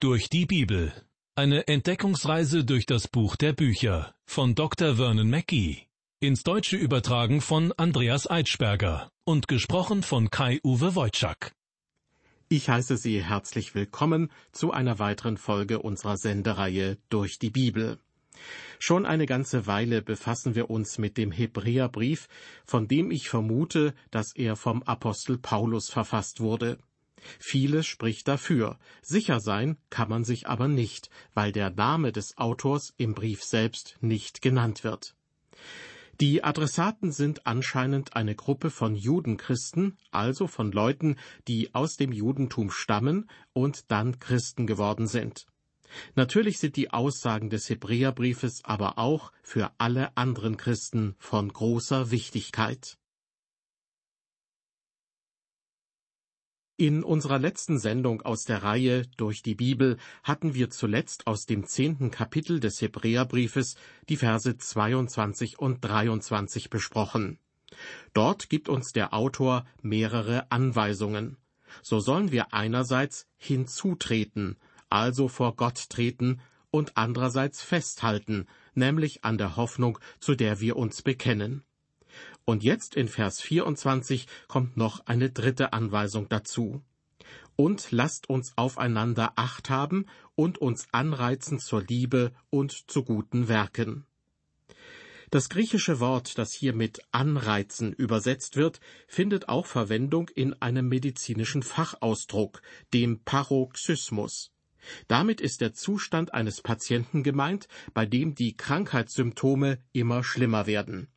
Durch die Bibel. Eine Entdeckungsreise durch das Buch der Bücher von Dr. Vernon Mackey. Ins Deutsche übertragen von Andreas Eitschberger und gesprochen von Kai-Uwe Wojczak. Ich heiße Sie herzlich willkommen zu einer weiteren Folge unserer Sendereihe Durch die Bibel. Schon eine ganze Weile befassen wir uns mit dem Hebräerbrief, von dem ich vermute, dass er vom Apostel Paulus verfasst wurde. Vieles spricht dafür. Sicher sein kann man sich aber nicht, weil der Name des Autors im Brief selbst nicht genannt wird. Die Adressaten sind anscheinend eine Gruppe von Judenchristen, also von Leuten, die aus dem Judentum stammen und dann Christen geworden sind. Natürlich sind die Aussagen des Hebräerbriefes aber auch für alle anderen Christen von großer Wichtigkeit. In unserer letzten Sendung aus der Reihe Durch die Bibel hatten wir zuletzt aus dem zehnten Kapitel des Hebräerbriefes die Verse 22 und 23 besprochen. Dort gibt uns der Autor mehrere Anweisungen. So sollen wir einerseits hinzutreten, also vor Gott treten, und andererseits festhalten, nämlich an der Hoffnung, zu der wir uns bekennen. Und jetzt in Vers 24 kommt noch eine dritte Anweisung dazu. Und lasst uns aufeinander Acht haben und uns anreizen zur Liebe und zu guten Werken. Das griechische Wort, das hier mit anreizen übersetzt wird, findet auch Verwendung in einem medizinischen Fachausdruck, dem Paroxysmus. Damit ist der Zustand eines Patienten gemeint, bei dem die Krankheitssymptome immer schlimmer werden.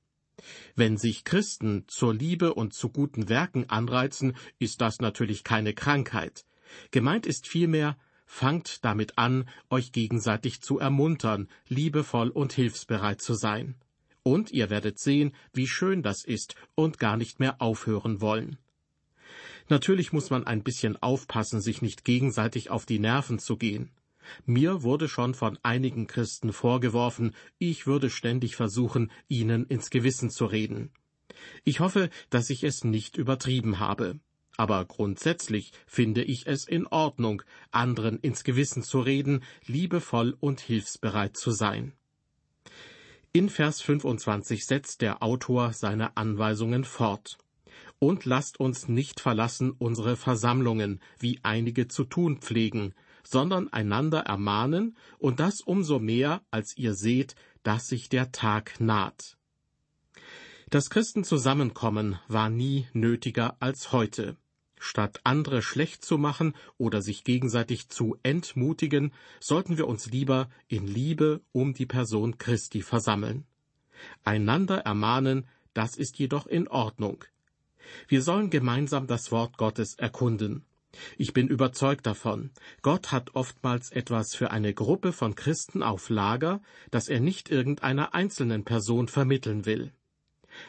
Wenn sich Christen zur Liebe und zu guten Werken anreizen, ist das natürlich keine Krankheit. Gemeint ist vielmehr, fangt damit an, euch gegenseitig zu ermuntern, liebevoll und hilfsbereit zu sein. Und ihr werdet sehen, wie schön das ist und gar nicht mehr aufhören wollen. Natürlich muss man ein bisschen aufpassen, sich nicht gegenseitig auf die Nerven zu gehen. Mir wurde schon von einigen Christen vorgeworfen, ich würde ständig versuchen, ihnen ins Gewissen zu reden. Ich hoffe, dass ich es nicht übertrieben habe. Aber grundsätzlich finde ich es in Ordnung, anderen ins Gewissen zu reden, liebevoll und hilfsbereit zu sein. In Vers 25 setzt der Autor seine Anweisungen fort. Und lasst uns nicht verlassen unsere Versammlungen, wie einige zu tun pflegen, sondern einander ermahnen, und das umso mehr, als ihr seht, dass sich der Tag naht. Das Christenzusammenkommen war nie nötiger als heute. Statt andere schlecht zu machen oder sich gegenseitig zu entmutigen, sollten wir uns lieber in Liebe um die Person Christi versammeln. Einander ermahnen, das ist jedoch in Ordnung. Wir sollen gemeinsam das Wort Gottes erkunden. Ich bin überzeugt davon, Gott hat oftmals etwas für eine Gruppe von Christen auf Lager, das er nicht irgendeiner einzelnen Person vermitteln will.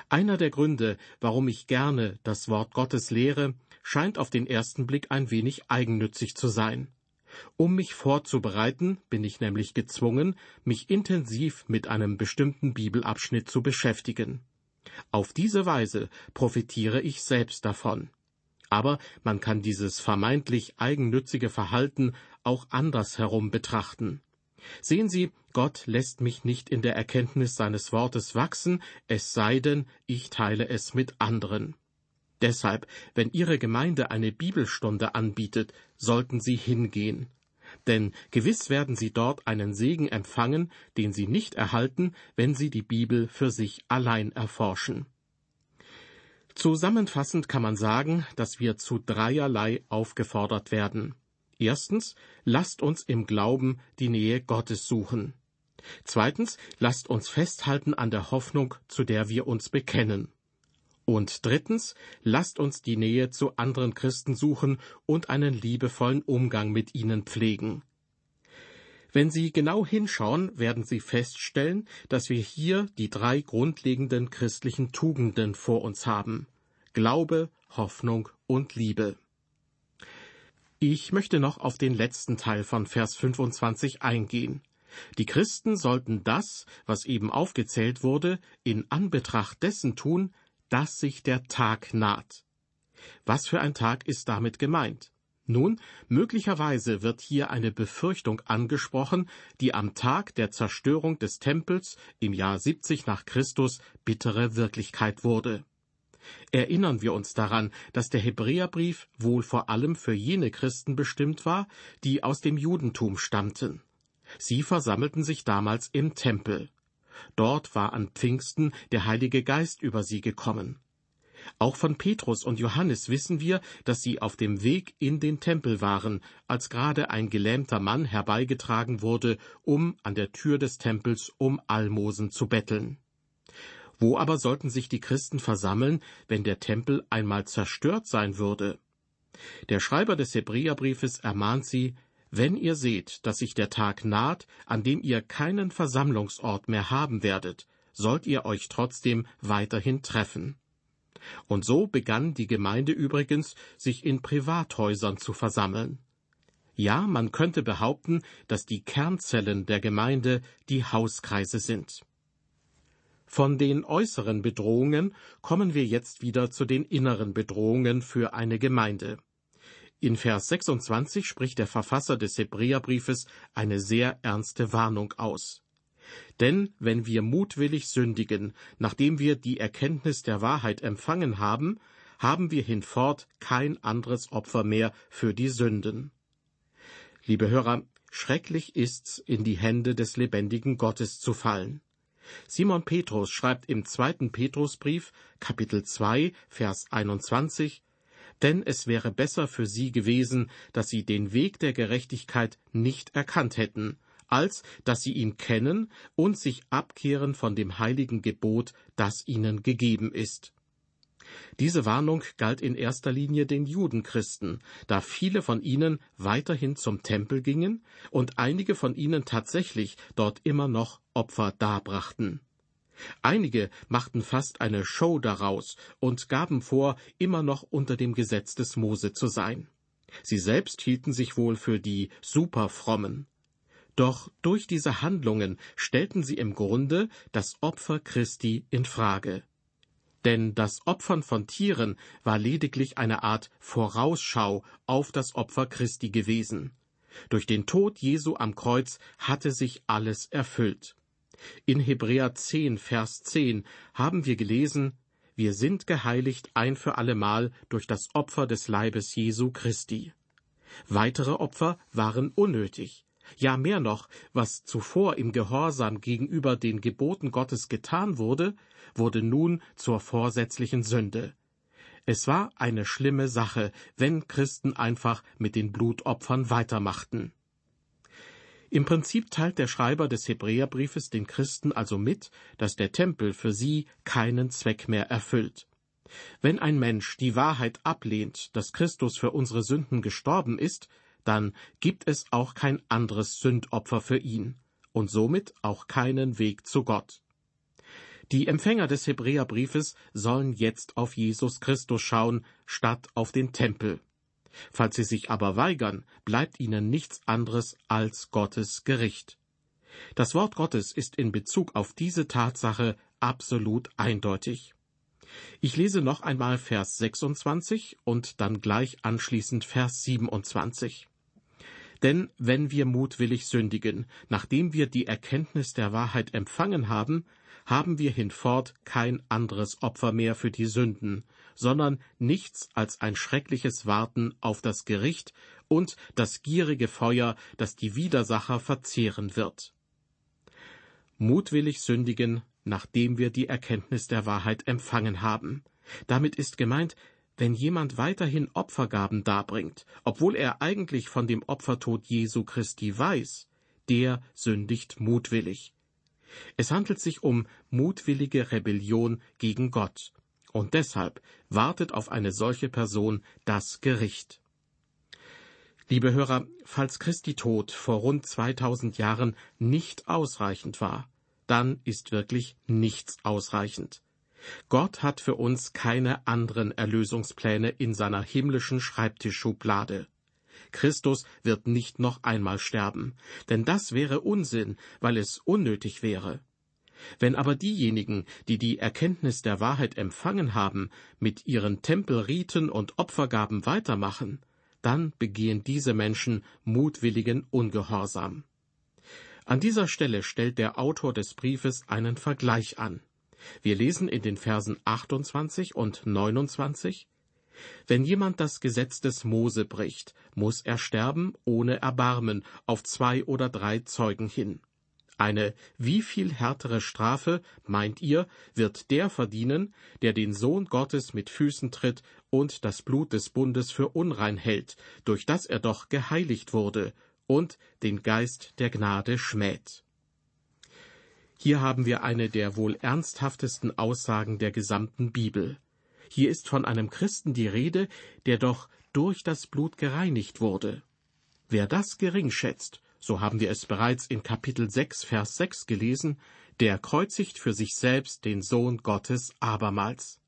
Einer der Gründe, warum ich gerne das Wort Gottes lehre, scheint auf den ersten Blick ein wenig eigennützig zu sein. Um mich vorzubereiten, bin ich nämlich gezwungen, mich intensiv mit einem bestimmten Bibelabschnitt zu beschäftigen. Auf diese Weise profitiere ich selbst davon. Aber man kann dieses vermeintlich eigennützige Verhalten auch andersherum betrachten. Sehen Sie, Gott lässt mich nicht in der Erkenntnis seines Wortes wachsen, es sei denn, ich teile es mit anderen. Deshalb, wenn Ihre Gemeinde eine Bibelstunde anbietet, sollten Sie hingehen. Denn gewiss werden Sie dort einen Segen empfangen, den Sie nicht erhalten, wenn Sie die Bibel für sich allein erforschen. Zusammenfassend kann man sagen, dass wir zu dreierlei aufgefordert werden. Erstens, lasst uns im Glauben die Nähe Gottes suchen. Zweitens, lasst uns festhalten an der Hoffnung, zu der wir uns bekennen. Und drittens, lasst uns die Nähe zu anderen Christen suchen und einen liebevollen Umgang mit ihnen pflegen. Wenn Sie genau hinschauen, werden Sie feststellen, dass wir hier die drei grundlegenden christlichen Tugenden vor uns haben. Glaube, Hoffnung und Liebe. Ich möchte noch auf den letzten Teil von Vers 25 eingehen. Die Christen sollten das, was eben aufgezählt wurde, in Anbetracht dessen tun, dass sich der Tag naht. Was für ein Tag ist damit gemeint? Nun, möglicherweise wird hier eine Befürchtung angesprochen, die am Tag der Zerstörung des Tempels im Jahr 70 nach Christus bittere Wirklichkeit wurde. Erinnern wir uns daran, dass der Hebräerbrief wohl vor allem für jene Christen bestimmt war, die aus dem Judentum stammten. Sie versammelten sich damals im Tempel. Dort war an Pfingsten der Heilige Geist über sie gekommen. Auch von Petrus und Johannes wissen wir, dass sie auf dem Weg in den Tempel waren, als gerade ein gelähmter Mann herbeigetragen wurde, um an der Tür des Tempels um Almosen zu betteln. Wo aber sollten sich die Christen versammeln, wenn der Tempel einmal zerstört sein würde? Der Schreiber des Hebräerbriefes ermahnt sie, wenn ihr seht, dass sich der Tag naht, an dem ihr keinen Versammlungsort mehr haben werdet, sollt ihr euch trotzdem weiterhin treffen. Und so begann die Gemeinde übrigens, sich in Privathäusern zu versammeln. Ja, man könnte behaupten, dass die Kernzellen der Gemeinde die Hauskreise sind. Von den äußeren Bedrohungen kommen wir jetzt wieder zu den inneren Bedrohungen für eine Gemeinde. In Vers 26 spricht der Verfasser des Hebräerbriefes eine sehr ernste Warnung aus. Denn wenn wir mutwillig sündigen, nachdem wir die Erkenntnis der Wahrheit empfangen haben, haben wir hinfort kein anderes Opfer mehr für die Sünden. Liebe Hörer, schrecklich ist's, in die Hände des lebendigen Gottes zu fallen. Simon Petrus schreibt im zweiten Petrusbrief, Kapitel 2, Vers 21, denn es wäre besser für sie gewesen, dass sie den Weg der Gerechtigkeit nicht erkannt hätten, als dass sie ihn kennen und sich abkehren von dem heiligen Gebot, das ihnen gegeben ist. Diese Warnung galt in erster Linie den Judenchristen, da viele von ihnen weiterhin zum Tempel gingen und einige von ihnen tatsächlich dort immer noch Opfer darbrachten. Einige machten fast eine Show daraus und gaben vor, immer noch unter dem Gesetz des Mose zu sein. Sie selbst hielten sich wohl für die Superfrommen. Doch durch diese Handlungen stellten sie im Grunde das Opfer Christi in Frage. Denn das Opfern von Tieren war lediglich eine Art Vorausschau auf das Opfer Christi gewesen. Durch den Tod Jesu am Kreuz hatte sich alles erfüllt. In Hebräer 10, Vers 10 haben wir gelesen, wir sind geheiligt ein für allemal durch das Opfer des Leibes Jesu Christi. Weitere Opfer waren unnötig. Ja mehr noch, was zuvor im Gehorsam gegenüber den Geboten Gottes getan wurde, wurde nun zur vorsätzlichen Sünde. Es war eine schlimme Sache, wenn Christen einfach mit den Blutopfern weitermachten. Im Prinzip teilt der Schreiber des Hebräerbriefes den Christen also mit, dass der Tempel für sie keinen Zweck mehr erfüllt. Wenn ein Mensch die Wahrheit ablehnt, dass Christus für unsere Sünden gestorben ist, dann gibt es auch kein anderes Sündopfer für ihn und somit auch keinen Weg zu Gott. Die Empfänger des Hebräerbriefes sollen jetzt auf Jesus Christus schauen, statt auf den Tempel. Falls sie sich aber weigern, bleibt ihnen nichts anderes als Gottes Gericht. Das Wort Gottes ist in Bezug auf diese Tatsache absolut eindeutig. Ich lese noch einmal Vers 26 und dann gleich anschließend Vers 27. Denn wenn wir mutwillig sündigen, nachdem wir die Erkenntnis der Wahrheit empfangen haben, haben wir hinfort kein anderes Opfer mehr für die Sünden, sondern nichts als ein schreckliches Warten auf das Gericht und das gierige Feuer, das die Widersacher verzehren wird. Mutwillig sündigen, nachdem wir die Erkenntnis der Wahrheit empfangen haben. Damit ist gemeint, wenn jemand weiterhin Opfergaben darbringt, obwohl er eigentlich von dem Opfertod Jesu Christi weiß, der sündigt mutwillig. Es handelt sich um mutwillige Rebellion gegen Gott, und deshalb wartet auf eine solche Person das Gericht. Liebe Hörer, falls Christi Tod vor rund 2000 Jahren nicht ausreichend war, dann ist wirklich nichts ausreichend. Gott hat für uns keine anderen Erlösungspläne in seiner himmlischen Schreibtischschublade. Christus wird nicht noch einmal sterben, denn das wäre Unsinn, weil es unnötig wäre. Wenn aber diejenigen, die die Erkenntnis der Wahrheit empfangen haben, mit ihren Tempelriten und Opfergaben weitermachen, dann begehen diese Menschen mutwilligen Ungehorsam. An dieser Stelle stellt der Autor des Briefes einen Vergleich an. Wir lesen in den Versen 28 und 29 Wenn jemand das Gesetz des Mose bricht, muss er sterben ohne Erbarmen auf zwei oder drei Zeugen hin. Eine wie viel härtere Strafe, meint ihr, wird der verdienen, der den Sohn Gottes mit Füßen tritt und das Blut des Bundes für unrein hält, durch das er doch geheiligt wurde, und den Geist der Gnade schmäht. Hier haben wir eine der wohl ernsthaftesten Aussagen der gesamten Bibel. Hier ist von einem Christen die Rede, der doch durch das Blut gereinigt wurde. Wer das gering schätzt, so haben wir es bereits in Kapitel 6, Vers 6 gelesen, der kreuzigt für sich selbst den Sohn Gottes abermals.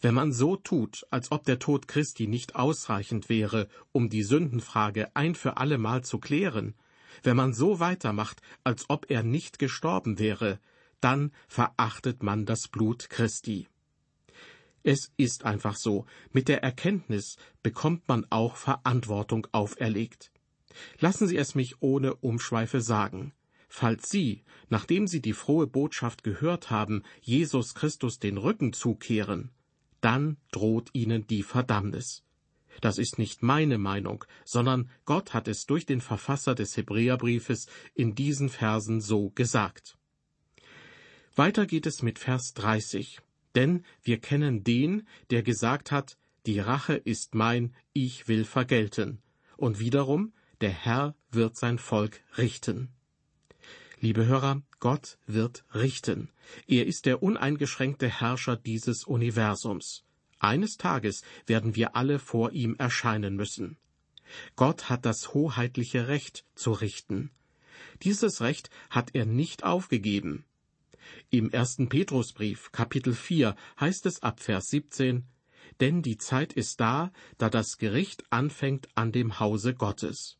Wenn man so tut, als ob der Tod Christi nicht ausreichend wäre, um die Sündenfrage ein für allemal zu klären, wenn man so weitermacht, als ob er nicht gestorben wäre, dann verachtet man das Blut Christi. Es ist einfach so, mit der Erkenntnis bekommt man auch Verantwortung auferlegt. Lassen Sie es mich ohne Umschweife sagen. Falls Sie, nachdem Sie die frohe Botschaft gehört haben, Jesus Christus den Rücken zukehren, dann droht Ihnen die Verdammnis. Das ist nicht meine Meinung, sondern Gott hat es durch den Verfasser des Hebräerbriefes in diesen Versen so gesagt. Weiter geht es mit Vers 30. Denn wir kennen den, der gesagt hat, die Rache ist mein, ich will vergelten. Und wiederum, der Herr wird sein Volk richten. Liebe Hörer, Gott wird richten. Er ist der uneingeschränkte Herrscher dieses Universums. Eines Tages werden wir alle vor ihm erscheinen müssen. Gott hat das hoheitliche Recht zu richten. Dieses Recht hat er nicht aufgegeben. Im ersten Petrusbrief, Kapitel 4, heißt es ab Vers 17, Denn die Zeit ist da, da das Gericht anfängt an dem Hause Gottes.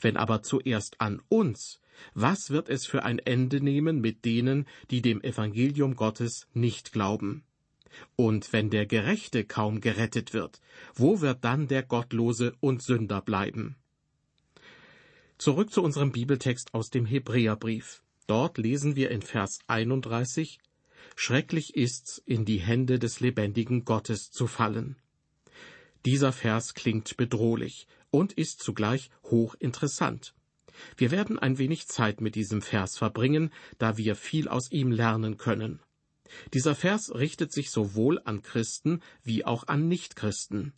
Wenn aber zuerst an uns, was wird es für ein Ende nehmen mit denen, die dem Evangelium Gottes nicht glauben? Und wenn der Gerechte kaum gerettet wird, wo wird dann der Gottlose und Sünder bleiben? Zurück zu unserem Bibeltext aus dem Hebräerbrief. Dort lesen wir in Vers 31, Schrecklich ist's, in die Hände des lebendigen Gottes zu fallen. Dieser Vers klingt bedrohlich und ist zugleich hochinteressant. Wir werden ein wenig Zeit mit diesem Vers verbringen, da wir viel aus ihm lernen können. Dieser Vers richtet sich sowohl an Christen wie auch an Nichtchristen.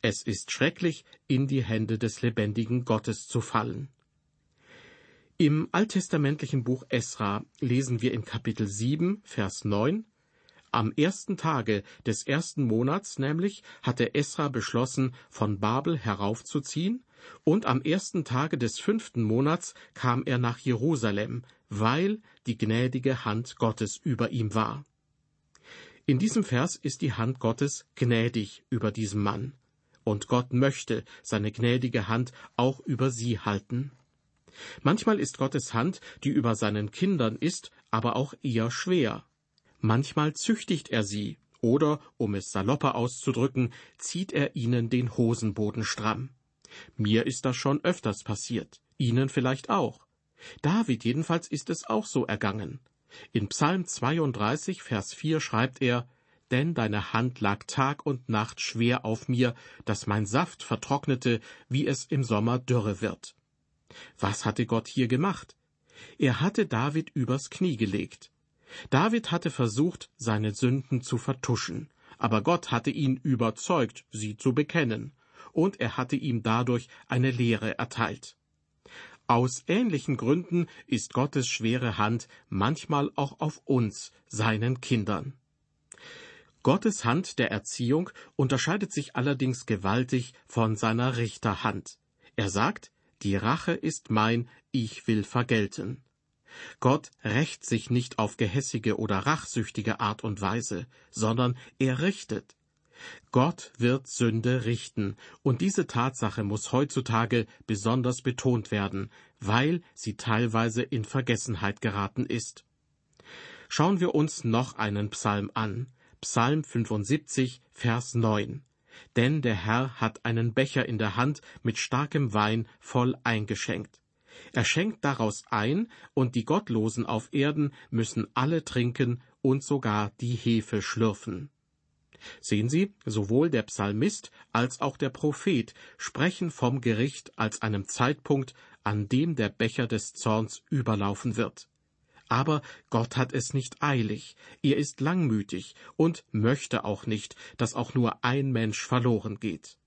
Es ist schrecklich, in die Hände des lebendigen Gottes zu fallen. Im alttestamentlichen Buch Esra lesen wir in Kapitel 7, Vers 9, am ersten Tage des ersten Monats nämlich hatte Esra beschlossen, von Babel heraufzuziehen, und am ersten Tage des fünften Monats kam er nach Jerusalem, weil die gnädige Hand Gottes über ihm war. In diesem Vers ist die Hand Gottes gnädig über diesem Mann, und Gott möchte seine gnädige Hand auch über sie halten. Manchmal ist Gottes Hand, die über seinen Kindern ist, aber auch eher schwer. Manchmal züchtigt er sie, oder, um es salopper auszudrücken, zieht er ihnen den Hosenboden stramm. Mir ist das schon öfters passiert, Ihnen vielleicht auch. David jedenfalls ist es auch so ergangen. In Psalm 32, Vers 4 schreibt er, Denn deine Hand lag Tag und Nacht schwer auf mir, dass mein Saft vertrocknete, wie es im Sommer dürre wird. Was hatte Gott hier gemacht? Er hatte David übers Knie gelegt. David hatte versucht, seine Sünden zu vertuschen, aber Gott hatte ihn überzeugt, sie zu bekennen, und er hatte ihm dadurch eine Lehre erteilt. Aus ähnlichen Gründen ist Gottes schwere Hand manchmal auch auf uns, seinen Kindern. Gottes Hand der Erziehung unterscheidet sich allerdings gewaltig von seiner Richterhand. Er sagt, die Rache ist mein, ich will vergelten. Gott rächt sich nicht auf gehässige oder rachsüchtige Art und Weise, sondern er richtet. Gott wird Sünde richten, und diese Tatsache muss heutzutage besonders betont werden, weil sie teilweise in Vergessenheit geraten ist. Schauen wir uns noch einen Psalm an, Psalm 75, Vers 9. denn der Herr hat einen Becher in der Hand mit starkem Wein voll eingeschenkt. Er schenkt daraus ein, und die Gottlosen auf Erden müssen alle trinken und sogar die Hefe schlürfen. Sehen Sie, sowohl der Psalmist als auch der Prophet sprechen vom Gericht als einem Zeitpunkt, an dem der Becher des Zorns überlaufen wird. Aber Gott hat es nicht eilig, er ist langmütig und möchte auch nicht, dass auch nur ein Mensch verloren geht.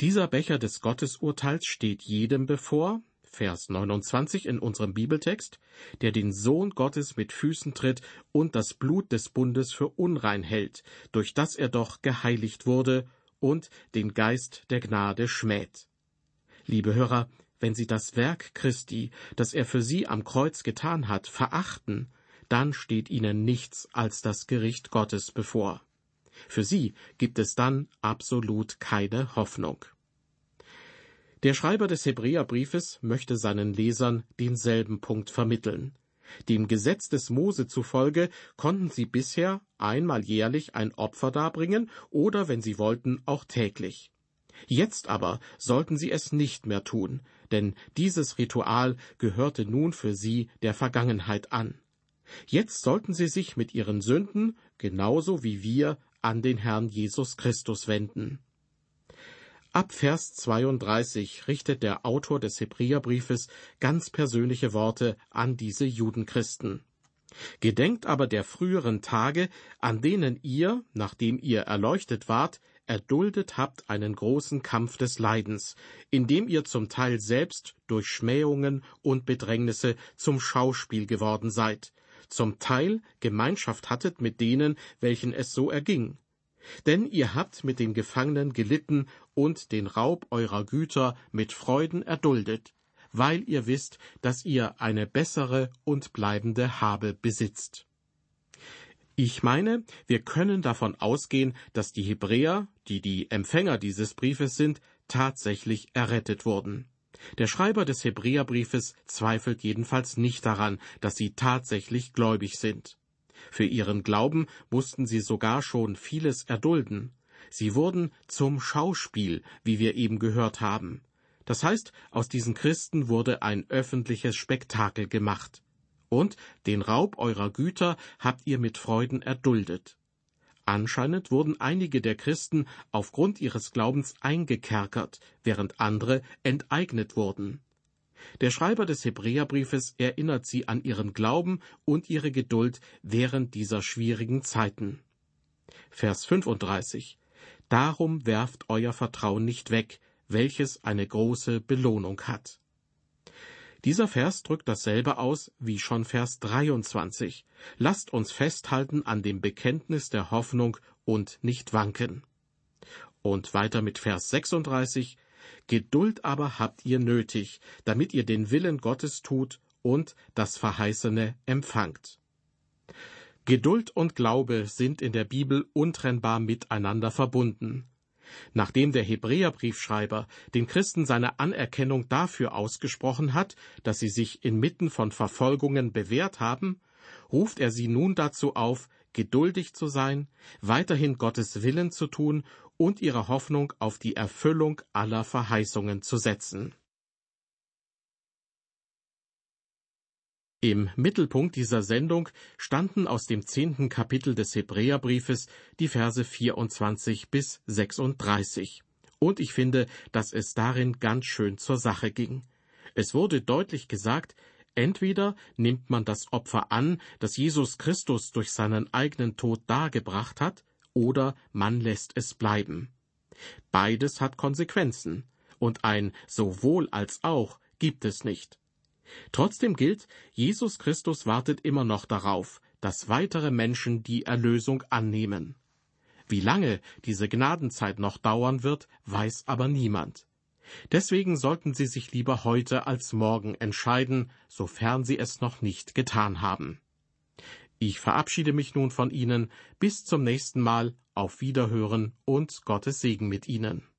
Dieser Becher des Gottesurteils steht jedem bevor, Vers 29 in unserem Bibeltext, der den Sohn Gottes mit Füßen tritt und das Blut des Bundes für unrein hält, durch das er doch geheiligt wurde und den Geist der Gnade schmäht. Liebe Hörer, wenn Sie das Werk Christi, das er für Sie am Kreuz getan hat, verachten, dann steht Ihnen nichts als das Gericht Gottes bevor. Für Sie gibt es dann absolut keine Hoffnung. Der Schreiber des Hebräerbriefes möchte seinen Lesern denselben Punkt vermitteln. Dem Gesetz des Mose zufolge konnten sie bisher einmal jährlich ein Opfer darbringen oder, wenn sie wollten, auch täglich. Jetzt aber sollten sie es nicht mehr tun, denn dieses Ritual gehörte nun für sie der Vergangenheit an. Jetzt sollten sie sich mit ihren Sünden, genauso wie wir, an den Herrn Jesus Christus wenden. Ab Vers 32 richtet der Autor des Hebräerbriefes ganz persönliche Worte an diese Judenchristen. Gedenkt aber der früheren Tage, an denen ihr, nachdem ihr erleuchtet wart, erduldet habt einen großen Kampf des Leidens, indem ihr zum Teil selbst durch Schmähungen und Bedrängnisse zum Schauspiel geworden seid, zum Teil Gemeinschaft hattet mit denen, welchen es so erging, denn ihr habt mit den Gefangenen gelitten und den Raub eurer Güter mit Freuden erduldet, weil ihr wisst, dass ihr eine bessere und bleibende Habe besitzt. Ich meine, wir können davon ausgehen, dass die Hebräer, die die Empfänger dieses Briefes sind, tatsächlich errettet wurden. Der Schreiber des Hebräerbriefes zweifelt jedenfalls nicht daran, dass sie tatsächlich gläubig sind. Für ihren Glauben mussten sie sogar schon vieles erdulden. Sie wurden zum Schauspiel, wie wir eben gehört haben. Das heißt, aus diesen Christen wurde ein öffentliches Spektakel gemacht. Und den Raub eurer Güter habt ihr mit Freuden erduldet. Anscheinend wurden einige der Christen aufgrund ihres Glaubens eingekerkert, während andere enteignet wurden. Der Schreiber des Hebräerbriefes erinnert sie an ihren Glauben und ihre Geduld während dieser schwierigen Zeiten. Vers 35 Darum werft euer Vertrauen nicht weg, welches eine große Belohnung hat. Dieser Vers drückt dasselbe aus wie schon Vers 23. Lasst uns festhalten an dem Bekenntnis der Hoffnung und nicht wanken. Und weiter mit Vers 36. Geduld aber habt ihr nötig, damit ihr den Willen Gottes tut und das Verheißene empfangt. Geduld und Glaube sind in der Bibel untrennbar miteinander verbunden. Nachdem der Hebräerbriefschreiber den Christen seine Anerkennung dafür ausgesprochen hat, dass sie sich inmitten von Verfolgungen bewährt haben, ruft er sie nun dazu auf, geduldig zu sein, weiterhin Gottes Willen zu tun und ihre Hoffnung auf die Erfüllung aller Verheißungen zu setzen. Im Mittelpunkt dieser Sendung standen aus dem zehnten Kapitel des Hebräerbriefes die Verse 24 bis 36. Und ich finde, dass es darin ganz schön zur Sache ging. Es wurde deutlich gesagt, entweder nimmt man das Opfer an, das Jesus Christus durch seinen eigenen Tod dargebracht hat, oder man lässt es bleiben. Beides hat Konsequenzen, und ein sowohl als auch gibt es nicht. Trotzdem gilt, Jesus Christus wartet immer noch darauf, dass weitere Menschen die Erlösung annehmen. Wie lange diese Gnadenzeit noch dauern wird, weiß aber niemand. Deswegen sollten Sie sich lieber heute als morgen entscheiden, sofern Sie es noch nicht getan haben. Ich verabschiede mich nun von Ihnen. Bis zum nächsten Mal. Auf Wiederhören und Gottes Segen mit Ihnen.